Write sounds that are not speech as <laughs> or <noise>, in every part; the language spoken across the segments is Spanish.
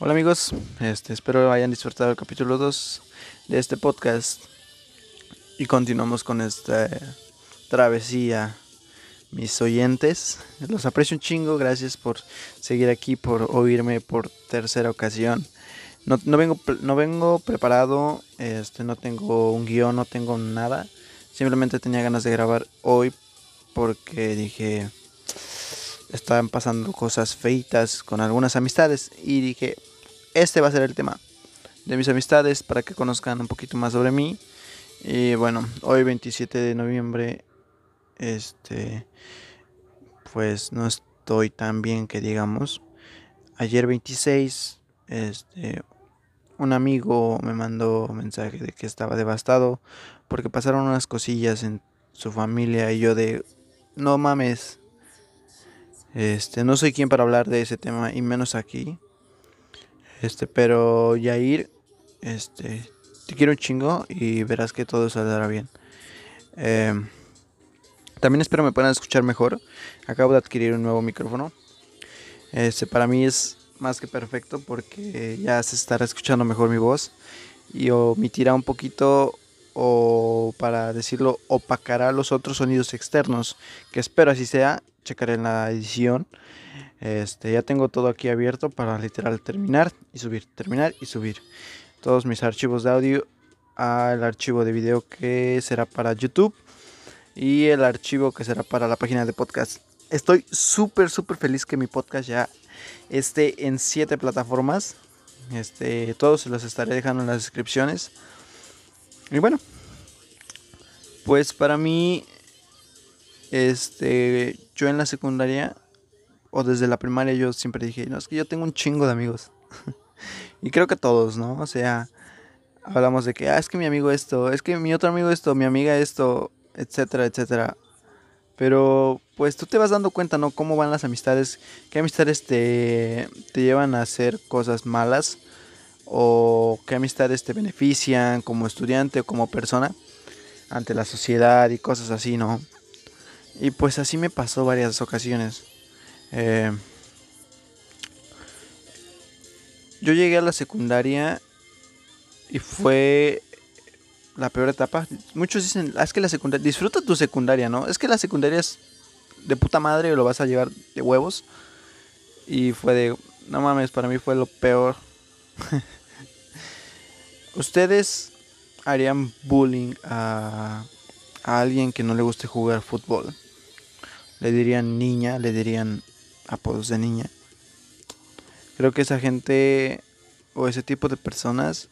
Hola amigos, este, espero hayan disfrutado el capítulo 2 de este podcast y continuamos con esta travesía. Mis oyentes, los aprecio un chingo, gracias por seguir aquí, por oírme por tercera ocasión. No, no vengo, no vengo preparado, este, no tengo un guion, no tengo nada. Simplemente tenía ganas de grabar hoy porque dije, estaban pasando cosas feitas con algunas amistades y dije, este va a ser el tema de mis amistades para que conozcan un poquito más sobre mí. Y bueno, hoy 27 de noviembre, este, pues no estoy tan bien que digamos. Ayer 26, este, un amigo me mandó mensaje de que estaba devastado porque pasaron unas cosillas en su familia y yo de, no mames, este, no soy quien para hablar de ese tema y menos aquí. Este, pero Yair, este, te quiero un chingo y verás que todo saldrá bien. Em, también espero me puedan escuchar mejor. Acabo de adquirir un nuevo micrófono. Este, para mí es más que perfecto porque ya se estará escuchando mejor mi voz y omitirá un poquito o para decirlo opacará los otros sonidos externos que espero así sea checaré en la edición este, ya tengo todo aquí abierto para literal terminar y subir, terminar y subir. Todos mis archivos de audio al archivo de video que será para YouTube y el archivo que será para la página de podcast. Estoy súper, súper feliz que mi podcast ya esté en siete plataformas. Este, todos se los estaré dejando en las descripciones. Y bueno, pues para mí, este, yo en la secundaria o desde la primaria yo siempre dije, no, es que yo tengo un chingo de amigos. <laughs> y creo que todos, ¿no? O sea, hablamos de que, ah, es que mi amigo esto, es que mi otro amigo esto, mi amiga esto, etcétera, etcétera. Pero pues tú te vas dando cuenta, ¿no? Cómo van las amistades, qué amistades te, te llevan a hacer cosas malas o qué amistades te benefician como estudiante o como persona ante la sociedad y cosas así, ¿no? Y pues así me pasó varias ocasiones. Eh, yo llegué a la secundaria y fue la peor etapa. Muchos dicen, ah, es que la secundaria, disfruta tu secundaria, ¿no? Es que la secundaria es de puta madre y lo vas a llevar de huevos. Y fue de, no mames, para mí fue lo peor. <laughs> ¿Ustedes harían bullying a, a alguien que no le guste jugar fútbol? Le dirían niña, le dirían apodos de niña. Creo que esa gente o ese tipo de personas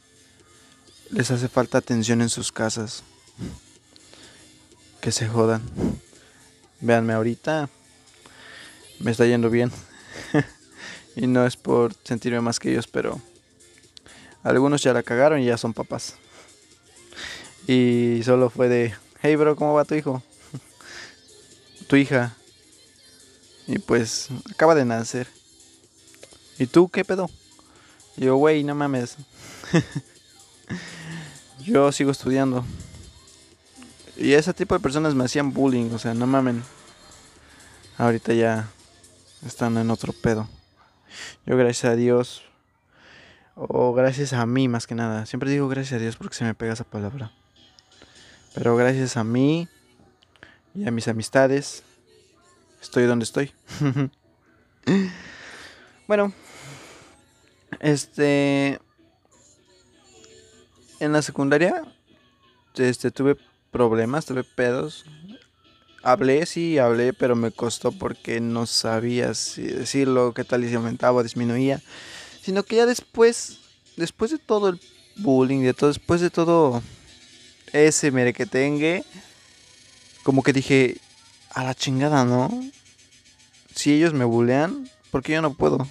les hace falta atención en sus casas. Que se jodan. Véanme ahorita. Me está yendo bien. <laughs> y no es por sentirme más que ellos, pero algunos ya la cagaron y ya son papás. Y solo fue de, hey bro, ¿cómo va tu hijo? <laughs> tu hija. Y pues acaba de nacer. ¿Y tú qué pedo? yo, güey, no mames. <laughs> yo sigo estudiando. Y ese tipo de personas me hacían bullying, o sea, no mamen. Ahorita ya están en otro pedo. Yo gracias a Dios, o gracias a mí más que nada. Siempre digo gracias a Dios porque se me pega esa palabra. Pero gracias a mí y a mis amistades estoy donde estoy. <laughs> bueno, este en la secundaria este tuve problemas, tuve pedos. Hablé, sí, hablé, pero me costó porque no sabía si decirlo, qué tal y si aumentaba o disminuía. Sino que ya después, después de todo el bullying, de todo, después de todo ese merequetengue, como que dije, a la chingada, ¿no? Si ellos me bulean, ¿por qué yo no puedo?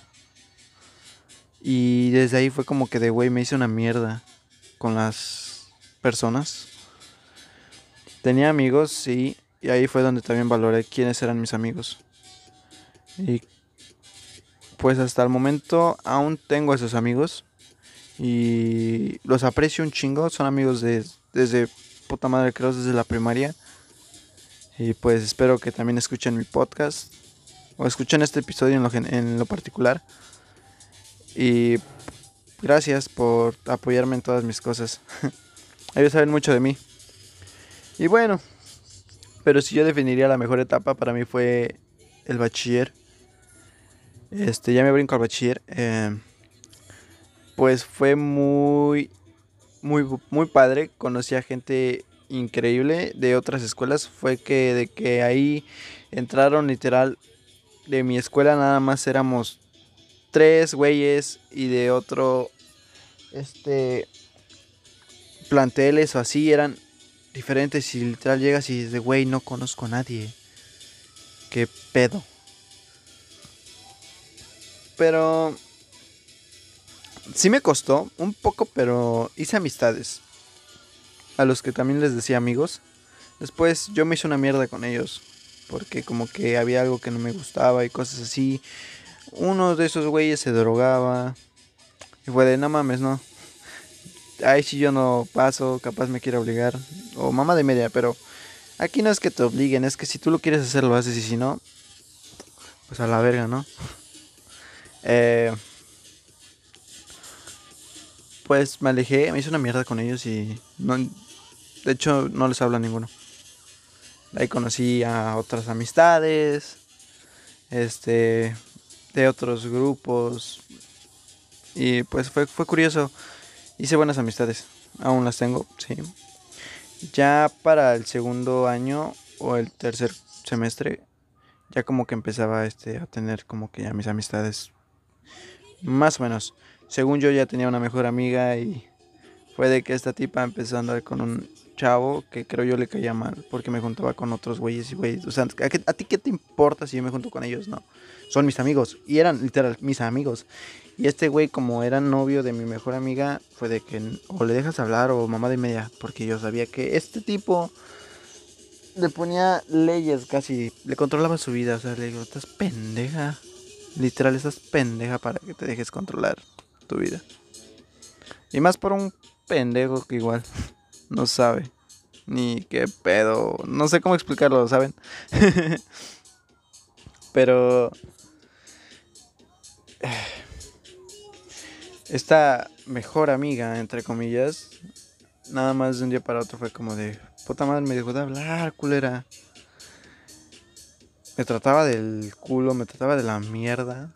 Y desde ahí fue como que de güey me hice una mierda con las personas. Tenía amigos, sí, y ahí fue donde también valoré quiénes eran mis amigos. Y pues hasta el momento aún tengo a esos amigos y los aprecio un chingo, son amigos de, desde puta madre creo desde la primaria. Y pues espero que también escuchen mi podcast. O escuchen este episodio en lo, en lo particular. Y gracias por apoyarme en todas mis cosas. <laughs> Ellos saben mucho de mí. Y bueno, pero si yo definiría la mejor etapa para mí fue el bachiller. Este, ya me brinco al bachiller. Eh, pues fue muy, muy, muy padre. Conocí a gente increíble de otras escuelas. Fue que de que ahí entraron literal de mi escuela nada más éramos tres güeyes y de otro este planteles o así eran diferentes y literal llegas y dices, güey, no conozco a nadie. ¿Qué pedo? Pero sí me costó un poco, pero hice amistades. A los que también les decía amigos. Después yo me hice una mierda con ellos. Porque como que había algo que no me gustaba y cosas así. Uno de esos güeyes se drogaba. Y fue de, no mames, no. Ahí si yo no paso, capaz me quiere obligar. O mamá de media, pero aquí no es que te obliguen, es que si tú lo quieres hacer, lo haces. Y si no, pues a la verga, ¿no? Eh, pues me alejé, me hice una mierda con ellos y no, de hecho no les hablo a ninguno. Ahí conocí a otras amistades, este, de otros grupos y pues fue, fue curioso. Hice buenas amistades, aún las tengo, sí. Ya para el segundo año o el tercer semestre, ya como que empezaba este, a tener como que ya mis amistades, más o menos. Según yo ya tenía una mejor amiga y fue de que esta tipa empezó a andar con un chavo que creo yo le caía mal porque me juntaba con otros güeyes y güeyes. O sea, ¿a, ti qué te importa si yo me junto con ellos? No. Son mis amigos. Y eran literal mis amigos. Y este güey, como era novio de mi mejor amiga, fue de que o le dejas hablar o mamá de media. Porque yo sabía que este tipo le ponía leyes casi. Le controlaba su vida. O sea, le digo, estás pendeja. Literal, estás pendeja para que te dejes controlar tu vida. Y más por un pendejo que igual no sabe ni qué pedo. No sé cómo explicarlo, ¿saben? <laughs> Pero <sighs> esta mejor amiga, entre comillas, nada más de un día para otro fue como de, puta madre, me dejó de hablar, culera. Me trataba del culo, me trataba de la mierda.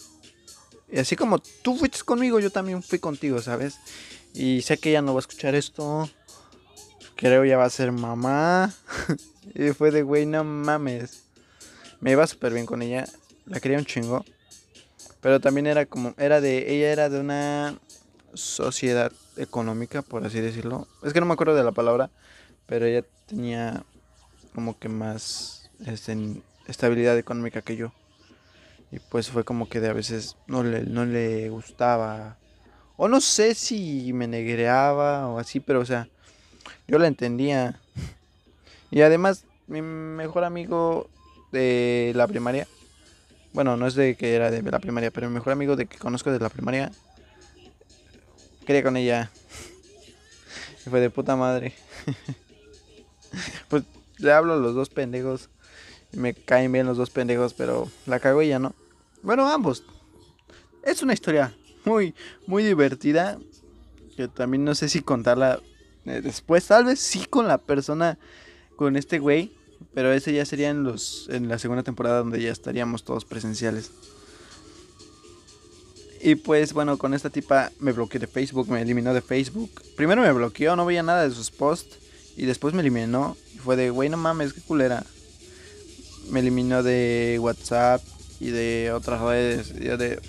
Y así como tú fuiste conmigo, yo también fui contigo, ¿sabes? Y sé que ella no va a escuchar esto. Creo ya va a ser mamá. <laughs> y fue de, güey, no mames. Me iba súper bien con ella. La quería un chingo. Pero también era como, era de, ella era de una sociedad económica, por así decirlo. Es que no me acuerdo de la palabra, pero ella tenía como que más este, estabilidad económica que yo. Y pues fue como que de a veces no le, no le gustaba. O no sé si me negreaba o así, pero o sea, yo la entendía. Y además, mi mejor amigo de la primaria, bueno, no es de que era de la primaria, pero mi mejor amigo de que conozco de la primaria, quería con ella. Y <laughs> fue de puta madre. <laughs> pues le hablo a los dos pendejos me caen bien los dos pendejos, pero la cago ella, ¿no? Bueno, ambos. Es una historia muy, muy divertida. Que también no sé si contarla después. Tal vez sí con la persona, con este güey. Pero ese ya sería en, los, en la segunda temporada donde ya estaríamos todos presenciales. Y pues bueno, con esta tipa me bloqueó de Facebook, me eliminó de Facebook. Primero me bloqueó, no veía nada de sus posts. Y después me eliminó. Y fue de, güey, no mames, qué culera me eliminó de WhatsApp y de otras redes. Y de,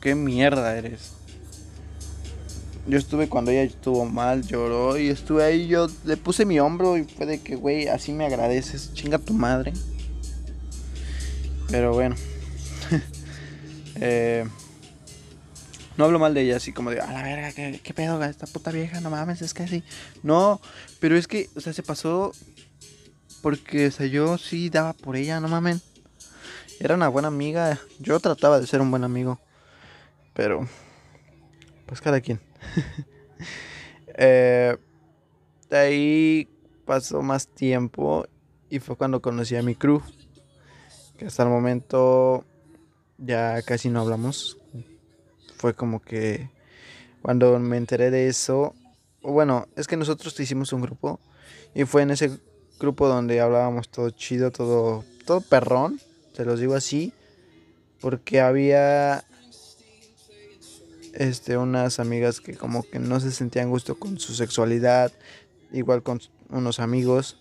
¿qué mierda eres? Yo estuve cuando ella estuvo mal, lloró y estuve ahí, yo le puse mi hombro y fue de que, güey, así me agradeces, chinga tu madre. Pero bueno. <laughs> eh, no hablo mal de ella, así como de, a la verga, ¿qué, pedo, esta puta vieja? No mames, es que así. No, pero es que, o sea, se pasó porque, o sea, yo sí daba por ella, no mamen. Era una buena amiga. Yo trataba de ser un buen amigo. Pero, pues cada quien. <laughs> eh, de ahí pasó más tiempo y fue cuando conocí a mi crew. Que hasta el momento ya casi no hablamos. Fue como que Cuando me enteré de eso, bueno, es que nosotros hicimos un grupo y fue en ese grupo donde hablábamos todo chido, todo, todo perrón, se los digo así, porque había este, unas amigas que como que no se sentían gusto con su sexualidad, igual con unos amigos.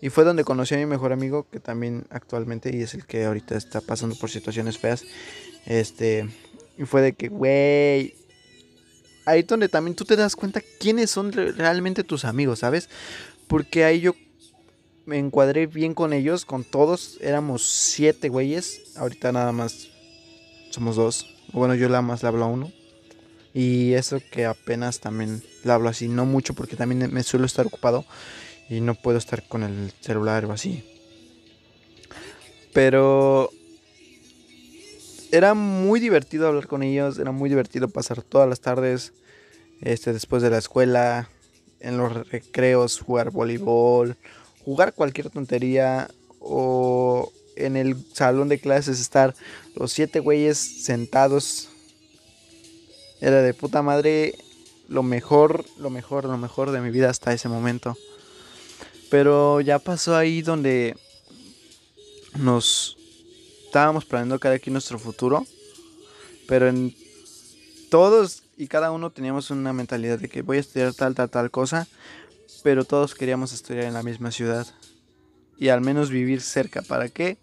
Y fue donde conocí a mi mejor amigo, que también actualmente, y es el que ahorita está pasando por situaciones feas. Este, y fue de que, güey, ahí donde también tú te das cuenta quiénes son realmente tus amigos, ¿sabes? Porque ahí yo me encuadré bien con ellos, con todos. Éramos siete güeyes. Ahorita nada más somos dos. Bueno, yo la más le hablo a uno. Y eso que apenas también le hablo así, no mucho porque también me suelo estar ocupado y no puedo estar con el celular o así. Pero era muy divertido hablar con ellos, era muy divertido pasar todas las tardes este después de la escuela, en los recreos jugar voleibol, jugar cualquier tontería o en el salón de clases estar los siete güeyes sentados era de puta madre lo mejor, lo mejor, lo mejor de mi vida hasta ese momento. Pero ya pasó ahí donde nos estábamos planeando cada quien nuestro futuro. Pero en todos y cada uno teníamos una mentalidad de que voy a estudiar tal, tal, tal cosa. Pero todos queríamos estudiar en la misma ciudad. Y al menos vivir cerca. ¿Para qué?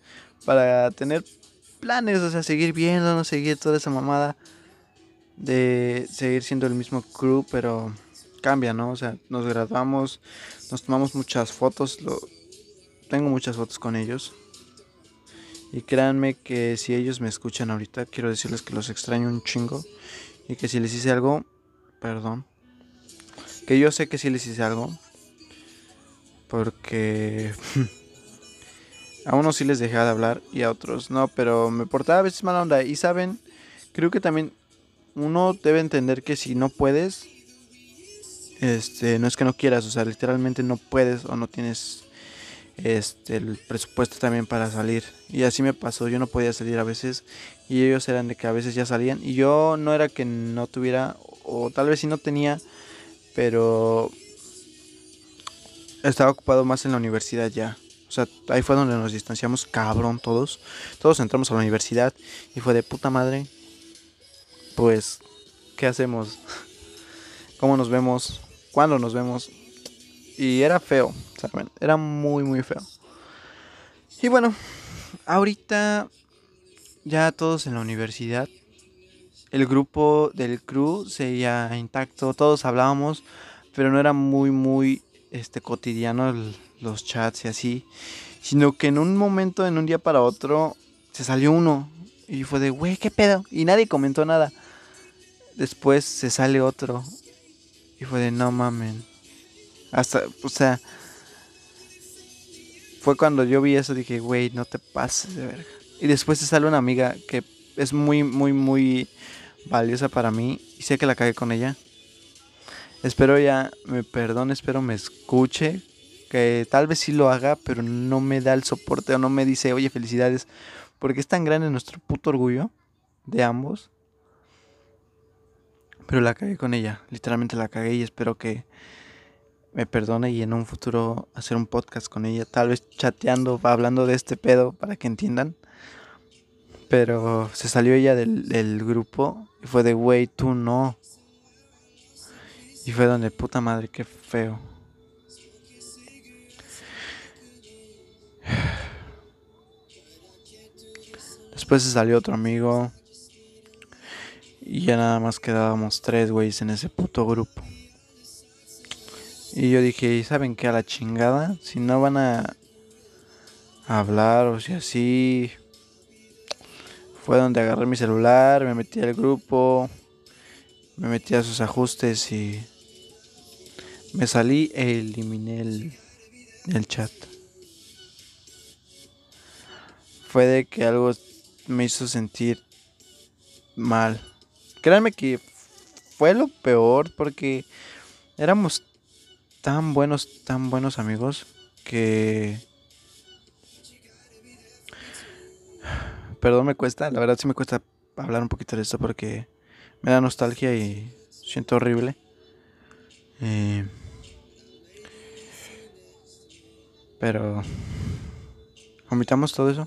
Para tener planes, o sea, seguir viéndonos, seguir toda esa mamada de seguir siendo el mismo crew, pero cambia, ¿no? O sea, nos graduamos, nos tomamos muchas fotos, lo, tengo muchas fotos con ellos. Y créanme que si ellos me escuchan ahorita, quiero decirles que los extraño un chingo. Y que si les hice algo, perdón. Que yo sé que si les hice algo. Porque <laughs> a unos sí les dejé de hablar y a otros no. Pero me portaba a veces mala onda. Y saben, creo que también uno debe entender que si no puedes, este, no es que no quieras, o sea, literalmente no puedes o no tienes este, el presupuesto también para salir. Y así me pasó, yo no podía salir a veces y ellos eran de que a veces ya salían y yo no era que no tuviera o tal vez sí no tenía, pero estaba ocupado más en la universidad ya. O sea, ahí fue donde nos distanciamos cabrón todos. Todos entramos a la universidad y fue de puta madre pues, ¿qué hacemos? <laughs> ¿Cómo nos vemos? ¿Cuándo nos vemos? Y era feo, ¿saben? Era muy, muy feo. Y bueno, ahorita ya todos en la universidad. El grupo del crew seguía intacto, todos hablábamos, pero no era muy, muy este, cotidiano los chats y así. Sino que en un momento, en un día para otro, se salió uno. Y fue de, güey, ¿qué pedo? Y nadie comentó nada. Después se sale otro. Y fue de no mamen. Hasta, o sea. Fue cuando yo vi eso, dije, güey, no te pases de verga. Y después se sale una amiga que es muy, muy, muy valiosa para mí. Y sé que la cagué con ella. Espero ya me perdone, espero me escuche. Que tal vez sí lo haga, pero no me da el soporte o no me dice, oye, felicidades. Porque es tan grande nuestro puto orgullo de ambos pero la cagué con ella, literalmente la cagué y espero que me perdone y en un futuro hacer un podcast con ella, tal vez chateando, hablando de este pedo para que entiendan. Pero se salió ella del, grupo y fue de, güey, tú no. Y fue donde, puta madre, qué feo. <sighs> Después se salió otro amigo. Y ya nada más quedábamos tres güeyes en ese puto grupo. Y yo dije, ¿saben qué? A la chingada. Si no van a hablar o si así. Fue donde agarré mi celular, me metí al grupo, me metí a sus ajustes y me salí e eliminé el, el chat. Fue de que algo me hizo sentir mal. Créanme que fue lo peor porque éramos tan buenos, tan buenos amigos que... Perdón, me cuesta, la verdad sí me cuesta hablar un poquito de esto porque me da nostalgia y Siento horrible. Eh, pero omitamos todo eso.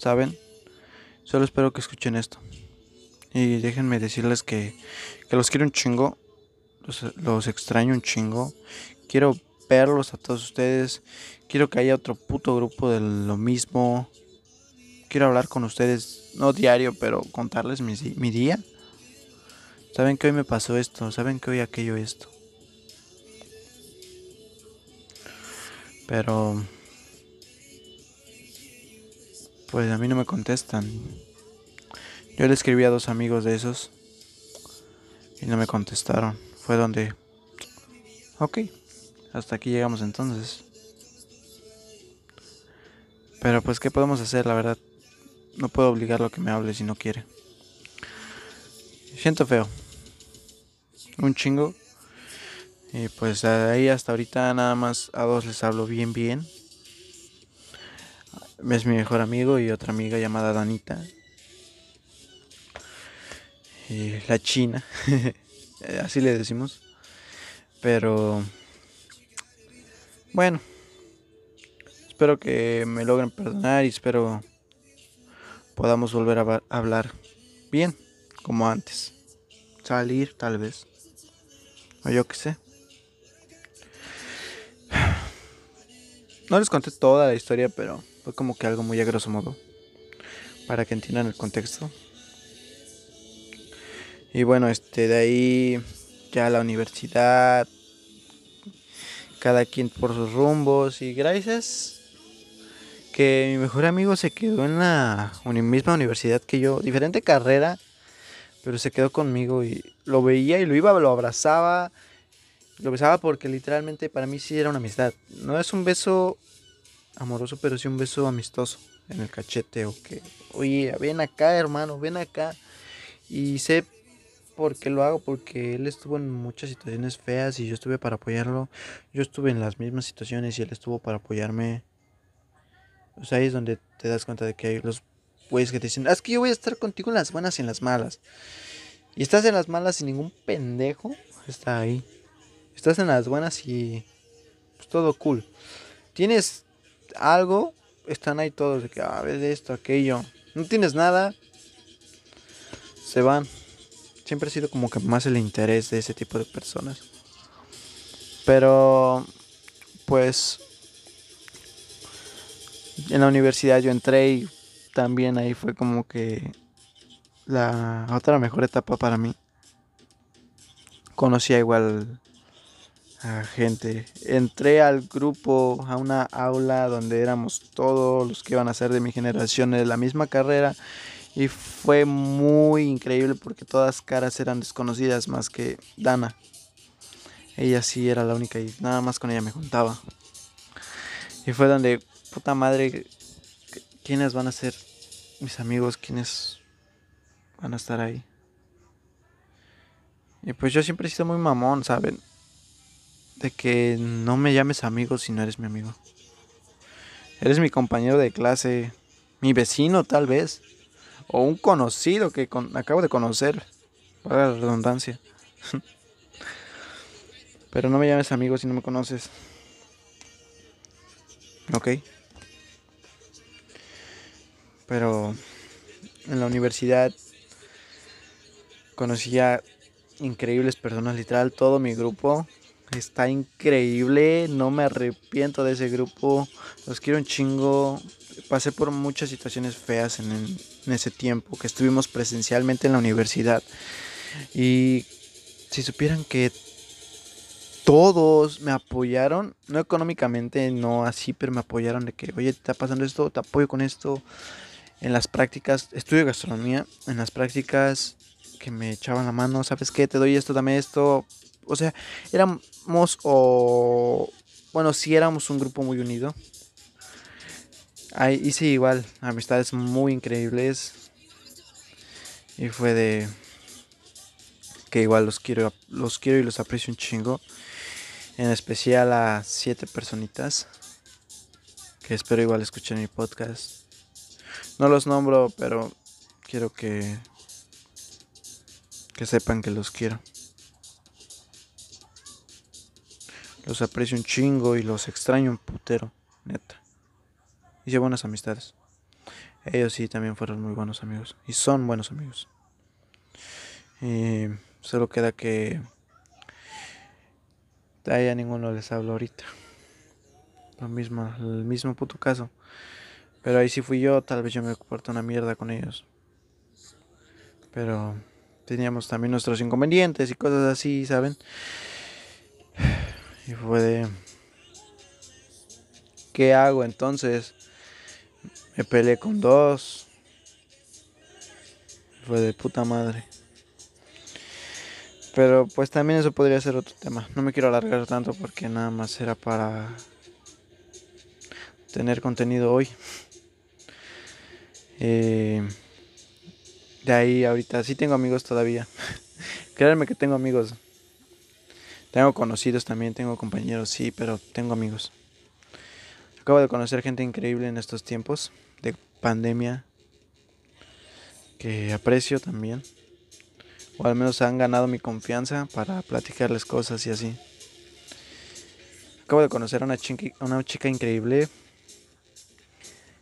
¿Saben? Solo espero que escuchen esto. Y déjenme decirles que, que los quiero un chingo. Los, los extraño un chingo. Quiero verlos a todos ustedes. Quiero que haya otro puto grupo de lo mismo. Quiero hablar con ustedes, no diario, pero contarles mi, mi día. Saben que hoy me pasó esto, saben que hoy aquello esto. Pero... Pues a mí no me contestan. Yo le escribí a dos amigos de esos y no me contestaron. Fue donde... Ok, hasta aquí llegamos entonces. Pero pues, ¿qué podemos hacer? La verdad, no puedo obligarlo a que me hable si no quiere. Siento feo. Un chingo. Y pues ahí hasta ahorita nada más a dos les hablo bien bien. Es mi mejor amigo y otra amiga llamada Danita. Y la China. <laughs> Así le decimos. Pero... Bueno. Espero que me logren perdonar y espero podamos volver a hablar bien, como antes. Salir, tal vez. O yo qué sé. <sighs> No les conté toda la historia, pero fue como que algo muy a grosso modo. Para que entiendan el contexto. Y bueno, este de ahí ya la universidad. Cada quien por sus rumbos. Y gracias que mi mejor amigo se quedó en la misma universidad que yo, diferente carrera, pero se quedó conmigo y lo veía y lo iba, lo abrazaba, lo besaba porque literalmente para mí sí era una amistad. No es un beso amoroso, pero sí un beso amistoso en el cachete o que, oye, ven acá hermano, ven acá. Y sé por qué lo hago, porque él estuvo en muchas situaciones feas y yo estuve para apoyarlo. Yo estuve en las mismas situaciones y él estuvo para apoyarme o sea, ahí es donde te das cuenta de que hay los güeyes que te dicen, ah, es que yo voy a estar contigo en las buenas y en las malas. Y estás en las malas y ningún pendejo está ahí. Estás en las buenas y pues, todo cool. Tienes algo, están ahí todos de que, ah, ves esto, aquello. No tienes nada, se van. Siempre ha sido como que más el interés de ese tipo de personas. Pero, pues, en la universidad yo entré y también ahí fue como que la otra mejor etapa para mí. Conocía igual a gente. Entré al grupo, a una aula donde éramos todos los que iban a ser de mi generación de la misma carrera. Y fue muy increíble porque todas caras eran desconocidas más que Dana. Ella sí era la única y nada más con ella me juntaba. Y fue donde puta madre, ¿quiénes van a ser mis amigos? ¿Quiénes van a estar ahí? Y pues yo siempre he sido muy mamón, ¿saben? De que no me llames amigo si no eres mi amigo. Eres mi compañero de clase, mi vecino tal vez, o un conocido que acabo de conocer, para la redundancia. <laughs> Pero no me llames amigo si no me conoces. ¿Ok? Pero en la universidad conocí a increíbles personas, literal, todo mi grupo está increíble, no me arrepiento de ese grupo, los quiero un chingo, pasé por muchas situaciones feas en, en, ese tiempo que estuvimos presencialmente en la universidad y si supieran que todos me apoyaron, no económicamente, no así, pero me apoyaron de que, oye, te está pasando esto, te apoyo con esto, en las prácticas, estudio gastronomía, en las prácticas que me echaban la mano, ¿sabes qué? Te doy esto, dame esto. O sea, éramos o... Bueno, sí éramos un grupo muy unido. Ahí hice igual amistades muy increíbles. Y fue de que igual los quiero, los quiero y los aprecio un chingo. En especial a siete personitas que espero igual escuchen mi podcast. No los nombro, pero quiero que que sepan que los quiero. Los aprecio un chingo y los extraño un putero, neta. Hice buenas amistades. Ellos sí también fueron muy buenos amigos. Y son buenos amigos. Y solo queda que a ninguno les hablo ahorita. Lo mismo, el mismo puto caso. Pero ahí sí fui yo, tal vez yo me comporto una mierda con ellos. Pero teníamos también nuestros inconvenientes y cosas así, ¿saben? Y fue de... ¿Qué hago entonces? Me peleé con dos. Fue de puta madre. Pero pues también eso podría ser otro tema. No me quiero alargar tanto porque nada más era para tener contenido hoy. Eh, de ahí ahorita sí tengo amigos todavía. <laughs> Créanme que tengo amigos. Tengo conocidos también, tengo compañeros, sí, pero tengo amigos. Acabo de conocer gente increíble en estos tiempos de pandemia que aprecio también o al menos han ganado mi confianza para platicarles cosas y así. Acabo de conocer a una chica, una chica increíble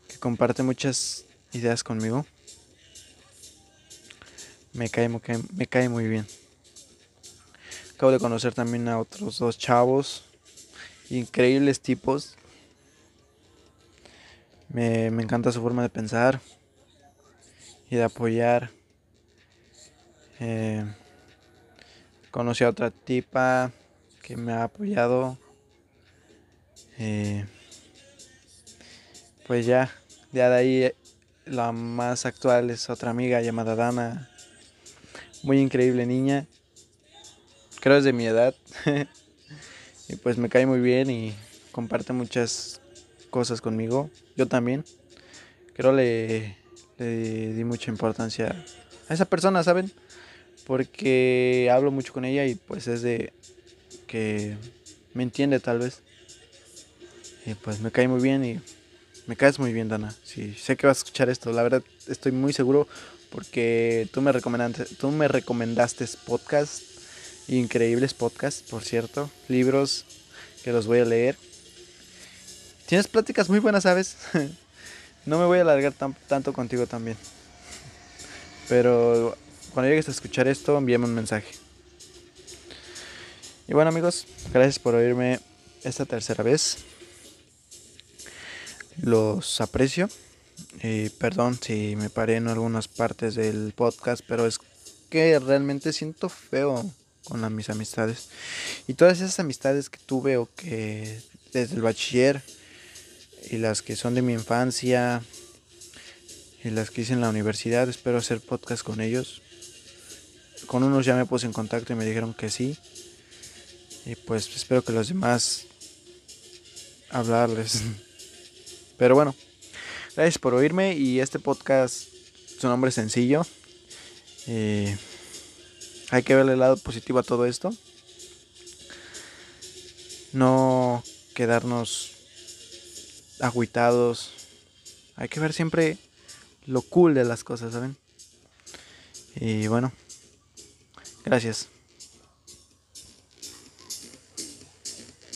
que comparte muchas ideas conmigo. Me cae, me cae muy bien. Acabo de conocer también a otros dos chavos, increíbles tipos. Me, me encanta su forma de pensar y de apoyar eh, conocí a otra tipa que me ha apoyado. Eh, pues ya, ya de ahí la más actual es otra amiga llamada Dana. Muy increíble niña. Creo es de mi edad. <laughs> y pues me cae muy bien y comparte muchas cosas conmigo. Yo también. Creo le, le di mucha importancia a esa persona, ¿saben? porque hablo mucho con ella y pues es de que me entiende tal vez. Y pues me cae muy bien y me caes muy bien, Dana. Sí, sé que vas a escuchar esto, la verdad estoy muy seguro porque tú me recomendaste, tú me recomendaste podcasts, increíbles podcasts, por cierto, libros que los voy a leer. Tienes pláticas muy buenas, ¿sabes? <laughs> no me voy a alargar tanto contigo también. Pero cuando llegues a escuchar esto, envíame un mensaje. Y bueno amigos, gracias por oírme esta tercera vez. Los aprecio. Y perdón si me paré en algunas partes del podcast, pero es que realmente siento feo con mis amistades. Y todas esas amistades que tuve o que desde el bachiller y las que son de mi infancia y las que hice en la universidad, espero hacer podcast con ellos. Con unos ya me puse en contacto y me dijeron que sí. Y pues espero que los demás hablarles. <laughs> Pero bueno, gracias por oírme y este podcast, su nombre es sencillo. Eh, hay que verle el lado positivo a todo esto. No quedarnos agüitados. Hay que ver siempre lo cool de las cosas, ¿saben? Y bueno. Gracias.